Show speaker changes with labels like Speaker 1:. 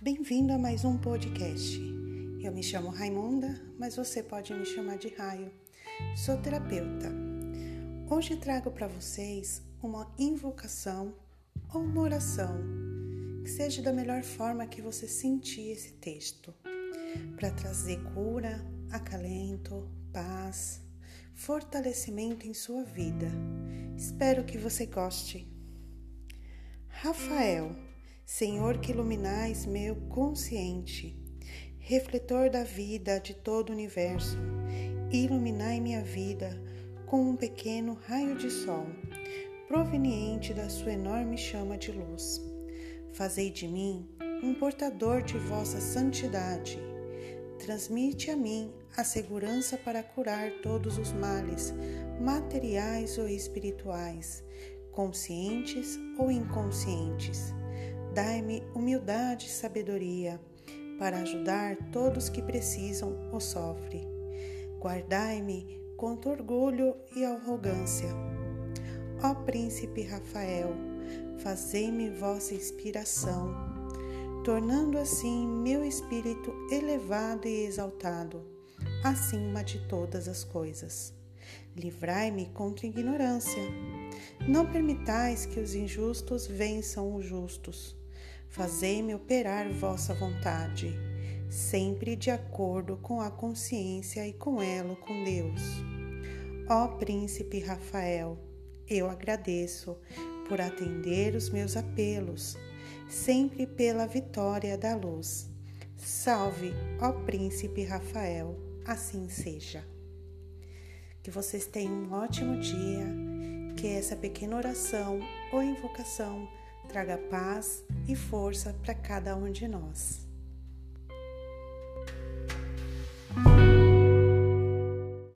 Speaker 1: Bem-vindo a mais um podcast. Eu me chamo Raimunda, mas você pode me chamar de Raio. Sou terapeuta. Hoje trago para vocês uma invocação ou uma oração que seja da melhor forma que você sentir esse texto, para trazer cura, acalento, paz, fortalecimento em sua vida. Espero que você goste. Rafael Senhor que iluminais meu consciente, refletor da vida de todo o universo, iluminai minha vida com um pequeno raio de sol, proveniente da sua enorme chama de luz. Fazei de mim um portador de vossa santidade. Transmite a mim a segurança para curar todos os males, materiais ou espirituais, conscientes ou inconscientes Dai-me humildade e sabedoria para ajudar todos que precisam ou sofrem. Guardai-me contra orgulho e arrogância. Ó Príncipe Rafael, fazei-me vossa inspiração, tornando assim meu espírito elevado e exaltado, acima de todas as coisas. Livrai-me contra ignorância. Não permitais que os injustos vençam os justos Fazei-me operar vossa vontade, sempre de acordo com a consciência e com elo com Deus. Ó Príncipe Rafael, eu agradeço por atender os meus apelos, sempre pela vitória da luz. Salve, ó Príncipe Rafael, assim seja. Que vocês tenham um ótimo dia, que essa pequena oração ou invocação traga paz e força para cada um de nós.